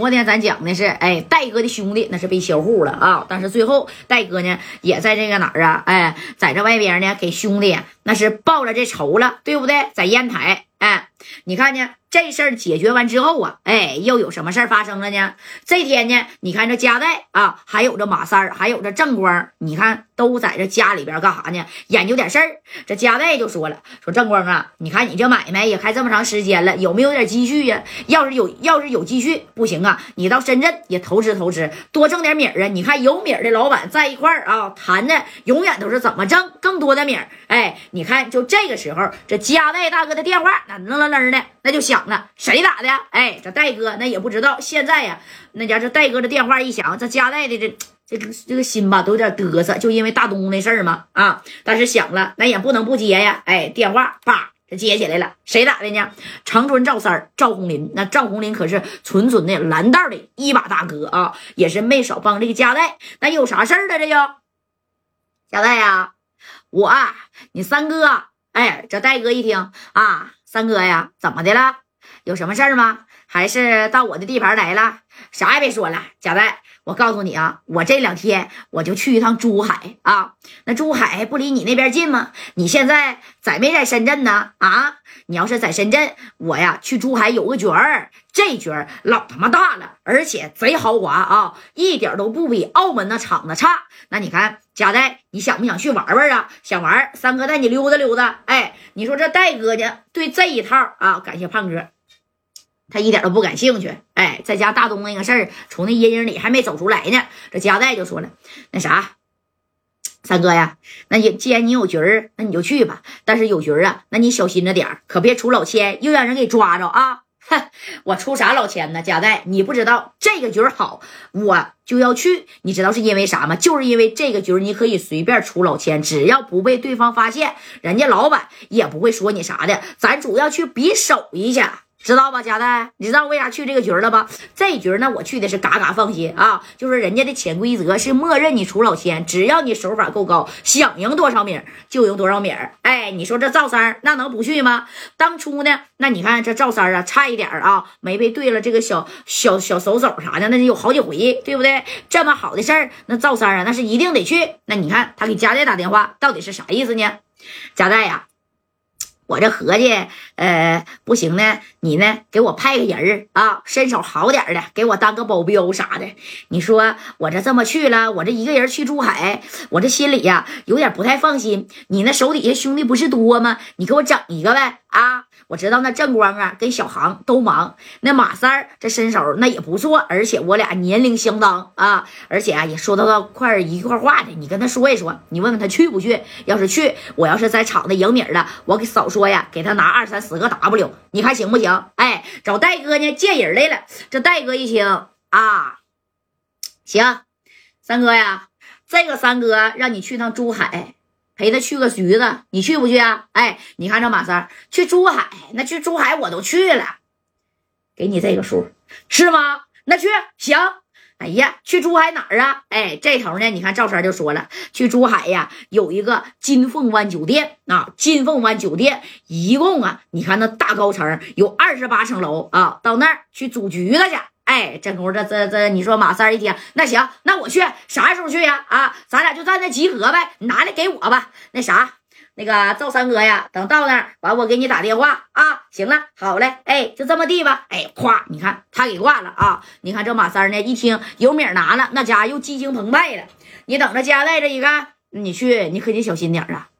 昨天咱讲的是，哎，戴哥的兄弟那是被销户了啊，但是最后戴哥呢也在这个哪儿啊，哎，在这外边呢给兄弟那是报了这仇了，对不对？在烟台，哎，你看呢？这事儿解决完之后啊，哎，又有什么事儿发生了呢？这天呢，你看这加代啊，还有这马三儿，还有这正光，你看都在这家里边干啥呢？研究点事儿。这加代就说了：“说正光啊，你看你这买卖也开这么长时间了，有没有点积蓄呀？要是有，要是有积蓄，不行啊，你到深圳也投资投资，多挣点米儿啊！你看有米儿的老板在一块儿啊，谈的永远都是怎么挣更多的米儿。哎，你看就这个时候，这加代大哥的电话那楞楞楞的，那就响。”了，谁打的？哎，这戴哥那也不知道。现在呀，那家这戴哥的电话一响，这加代的这这个这个心吧，都有点嘚瑟，就因为大东那事儿嘛啊。但是响了，那也不能不接呀。哎，电话叭，这接起来了，谁打的呢？长春赵三赵红林。那赵红林可是纯纯的蓝道的一把大哥啊，也是没少帮这个加代。那有啥事儿了？这又加代呀，我你三哥。哎，这戴哥一听啊，三哥呀，怎么的了？有什么事儿吗？还是到我的地盘来了？啥也别说了，贾代，我告诉你啊，我这两天我就去一趟珠海啊。那珠海不离你那边近吗？你现在在没在深圳呢？啊，你要是在深圳，我呀去珠海有个角儿，这角儿老他妈大了，而且贼豪华啊，一点都不比澳门那厂子差。那你看，贾代，你想不想去玩玩啊？想玩，三哥带你溜达溜达。哎，你说这戴哥呢？对这一套啊，感谢胖哥。他一点都不感兴趣，哎，在家大东那个事儿，从那阴影里还没走出来呢。这加代就说了：“那啥，三哥呀，那也既然你有局儿，那你就去吧。但是有局儿啊，那你小心着点儿，可别出老千，又让人给抓着啊！哼，我出啥老千呢？加代，你不知道这个局儿好，我就要去。你知道是因为啥吗？就是因为这个局儿，你可以随便出老千，只要不被对方发现，人家老板也不会说你啥的。咱主要去比手艺去。”知道吧，贾代？你知道为啥去这个局了吧？这局呢，我去的是嘎嘎放心啊！就是人家的潜规则是默认你出老千，只要你手法够高，想赢多少米就赢多少米哎，你说这赵三那能不去吗？当初呢，那你看这赵三啊，差一点啊，没被对了这个小小小手手啥的，那有好几回，对不对？这么好的事儿，那赵三啊，那是一定得去。那你看他给贾代打电话，到底是啥意思呢？贾代呀。我这合计，呃，不行呢，你呢，给我派个人儿啊，身手好点的，给我当个保镖啥的。你说我这这么去了，我这一个人去珠海，我这心里呀有点不太放心。你那手底下兄弟不是多吗？你给我整一个呗，啊。我知道那正光啊，跟小航都忙。那马三儿这身手那也不错，而且我俩年龄相当啊，而且啊也说到块一块话的。你跟他说一说，你问问他去不去。要是去，我要是在场子赢米了，我给少说呀，给他拿二三十个 W，你看行不行？哎，找戴哥呢见人来了。这戴哥一听啊，行，三哥呀，这个三哥让你去趟珠海。陪他去个橘子，你去不去啊？哎，你看这马三去珠海，那去珠海我都去了，给你这个数是吗？那去行。哎呀，去珠海哪儿啊？哎，这头呢，你看赵三就说了，去珠海呀，有一个金凤湾酒店啊，金凤湾酒店一共啊，你看那大高层有二十八层楼啊，到那儿去组局子去。哎，这功夫这这这，你说马三一听，那行，那我去，啥时候去呀？啊，咱俩就在那集合呗，你拿来给我吧。那啥，那个赵三哥呀，等到那儿完，我给你打电话啊。行了，好嘞，哎，就这么地吧。哎，咵，你看他给挂了啊。你看这马三呢，一听有米拿了，那家伙又激情澎湃了。你等着家带着一个，你去，你可得小心点啊。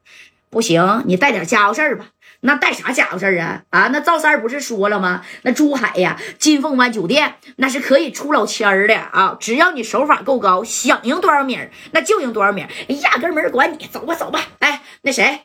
不行，你带点家伙事儿吧。那带啥家伙事儿啊？啊，那赵三不是说了吗？那珠海呀，金凤湾酒店那是可以出老千儿的啊！只要你手法够高，想赢多少米那就赢多少米压根没人管你。走吧，走吧。哎，那谁？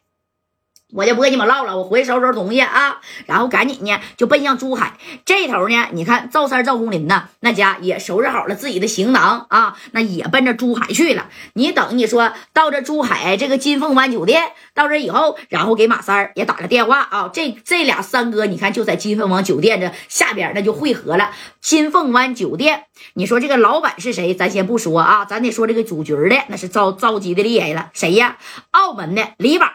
我就不跟你们唠了，我回去收拾收拾东西啊，然后赶紧呢就奔向珠海这头呢。你看赵三赵红林呢，那家也收拾好了自己的行囊啊，那也奔着珠海去了。你等你说到这珠海这个金凤湾酒店到这以后，然后给马三也打了电话啊。这这俩三哥，你看就在金凤湾酒店这下边，那就汇合了。金凤湾酒店，你说这个老板是谁？咱先不说啊，咱得说这个主角的，那是着着急的厉害了。谁呀？澳门的李宝，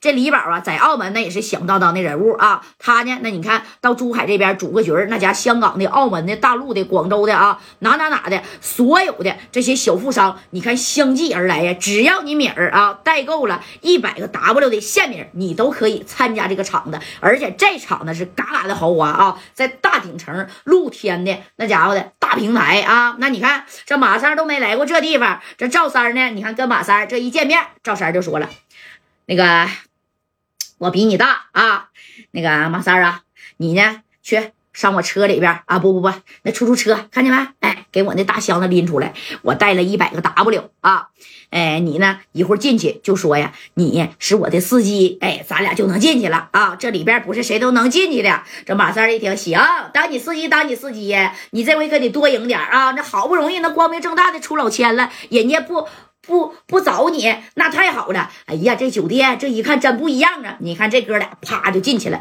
这李宝啊。在澳门那也是响当当的人物啊。他呢，那你看到珠海这边组个局那家香港的、澳门的、大陆的、广州的啊，哪哪哪的，所有的这些小富商，你看相继而来呀。只要你米儿啊代购了一百个 W 的现米，你都可以参加这个场子。而且这场呢是嘎嘎的豪华啊，在大顶城露天的那家伙的大平台啊。那你看这马三都没来过这地方，这赵三呢，你看跟马三这一见面，赵三就说了。那个，我比你大啊！那个马三啊，你呢？去上我车里边啊！不不不，那出租车看见没？哎，给我那大箱子拎出来，我带了一百个 W 啊！哎，你呢？一会儿进去就说呀，你是我的司机，哎，咱俩就能进去了啊！这里边不是谁都能进去的。这马三一听，行，当你司机，当你司机，你这回可得多赢点啊！那好不容易那光明正大的出老千了，人家不。不不找你，那太好了。哎呀，这酒店这一看真不一样啊！你看这哥俩，啪就进去了。